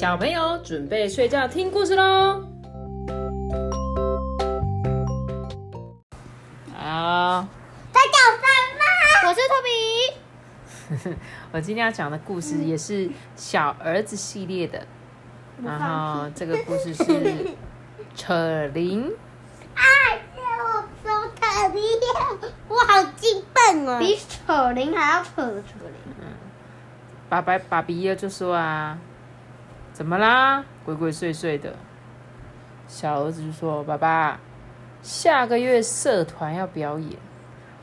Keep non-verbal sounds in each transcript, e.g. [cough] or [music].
小朋友准备睡觉听故事喽。好，他叫什么？我是托比。[laughs] 我今天要讲的故事也是小儿子系列的，然后这个故事是扯铃。哎，我手特别，我好兴奋哦！比扯铃还要扯的扯铃。爸爸爸比耶就说啊，怎么啦？鬼鬼祟祟的。小儿子就说：“爸爸，下个月社团要表演，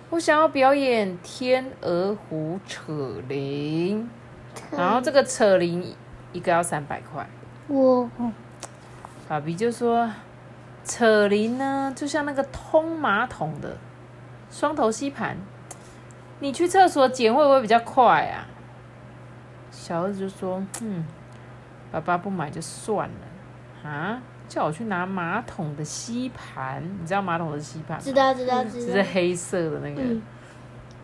我想要表演天鹅湖扯铃，然后这个扯铃一个要三百块。我爸比就说：“扯铃呢，就像那个通马桶的双头吸盘，你去厕所捡会不会比较快啊？”小儿子就说：“嗯，爸爸不买就算了啊，叫我去拿马桶的吸盘，你知道马桶的吸盘吗？知道知道知道。就是黑色的那个，嗯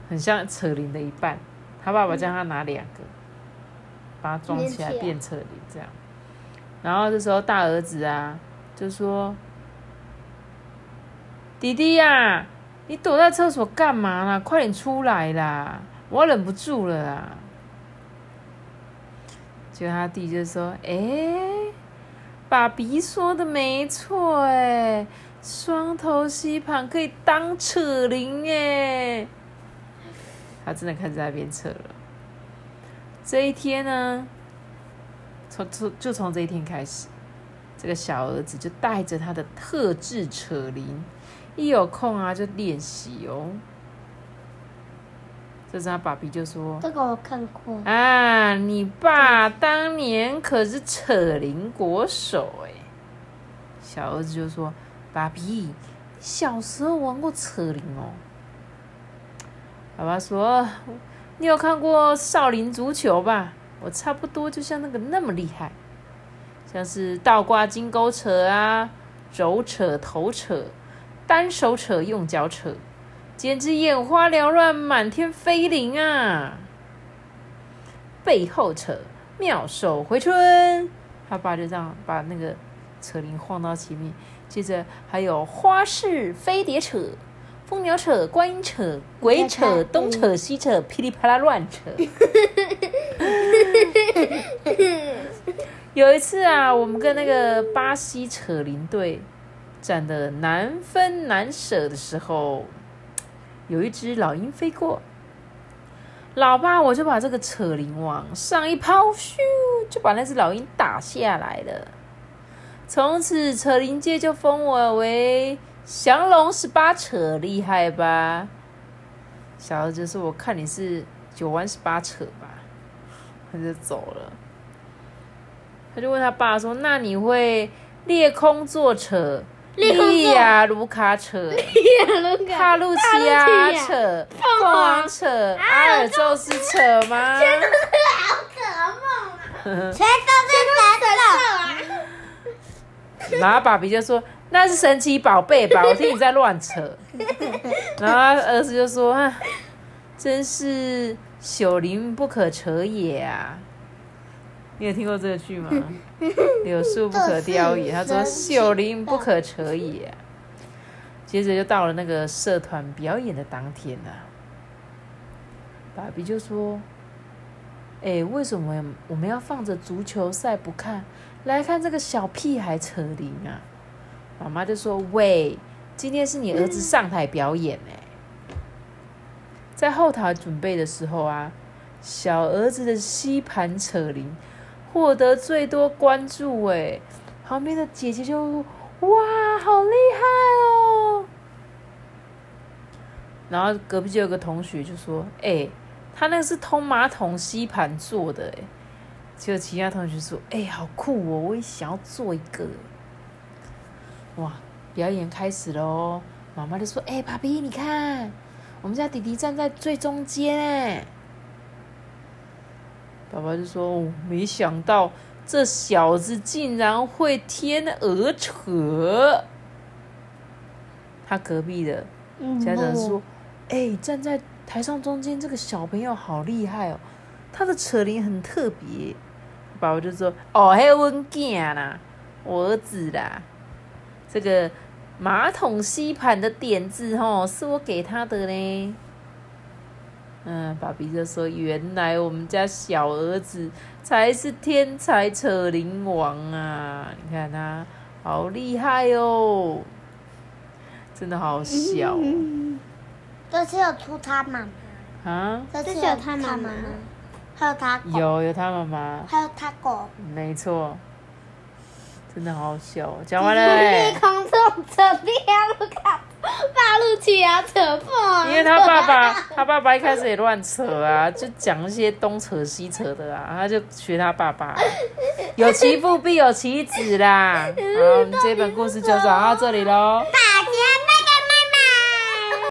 很像扯铃的一半。他爸爸叫他拿两个，把它装起来连起来变扯铃这样。然后这时候大儿子啊就说：“弟弟呀、你躲在厕所干嘛啦？快点出来啦！我忍不住了啦！”结果他弟就说：“哎、爸比说的没错，哎，双头吸盘可以当扯铃，哎。”他真的开始在那边扯了。这一天呢，从从就从这一天开始，这个小儿子就带着他的特制扯铃，一有空啊就练习哦。这时他爸比就说：“这个我看过。啊，你爸当年可是扯铃国手哎。”小儿子就说：“爸比，你小时候玩过扯铃哦？”爸爸说：“你有看过少林足球吧？我差不多就像那个那么厉害，像是倒挂金钩扯啊，肘扯、头扯，单手扯、用脚扯，简直眼花缭乱，满天飞灵啊！背后扯，妙手回春。”他爸就这样把那个扯铃晃到前面，接着还有花式飞碟扯。蜂鸟扯、观音扯、鬼扯、东扯西扯，噼里啪啦乱扯。[laughs] 有一次啊，我们跟那个巴西扯铃队战得难分难舍的时候，有一只老鹰飞过，老爸我就把这个扯铃往上一抛，咻，就把那只老鹰打下来了。从此扯铃界就封我为降龙十八扯，厉害吧？小儿子说：“我看你是九弯十八扯吧。”他就走了。他就问他爸说：“那你会裂空坐扯、利亚卢卡扯、帕路奇亚扯、凤凰扯、阿尔宙斯扯吗？”全都是好可梦啊！全都是神兽啊！然后爸比就说：“那是神奇宝贝吧？我听你在乱扯。[laughs] ”然后儿子就说：“啊，真是朽灵不可扯也啊！”你有听过这个剧吗？[laughs] 柳树不可雕也。他说：“秀林不可扯也、啊。”接着就到了那个社团表演的当天了、爸比就说：“哎、为什么我们要放着足球赛不看，来看这个小屁孩扯铃啊？”妈妈就说：“喂，今天是你儿子上台表演呢、在后台准备的时候啊，小儿子的吸盘扯铃获得最多关注哎，旁边的姐姐就哇，好厉害哦！然后隔壁就有个同学就说：“哎、他那个是通马桶吸盘做的哎。”结果其他同学说：“哎、好酷哦，我也想要做一个。”哇，表演开始喽！妈妈就说：“哎、爸比，你看，我们家弟弟站在最中间哎。”爸爸就说：“哦，没想到这小子竟然会天鹅扯。”他隔壁的家长说：“哎、站在台上中间这个小朋友好厉害哦，他的扯铃很特别。”爸爸就说：“哦，迄阮囝啦，我儿子啦。这个马桶吸盘的点子哦，是我给他的嘞。”嗯，爸比就说：“原来我们家小儿子才是天才扯铃王啊！你看他好厉害哦，真的好小哦这次有出他妈妈，啊！这次有他妈妈妈妈，还有他狗，有有他妈妈，还有他狗。没错，真的好小哦。讲完了欸空中扯掉了，看 [laughs] 八路去啊，扯破。因为他爸爸，[laughs] 他爸爸一开始也乱扯啊，就讲一些东扯西扯的啊，他就学他爸爸，有其父必有其子啦。[laughs] 好，我们这本故事就讲到这里喽。拜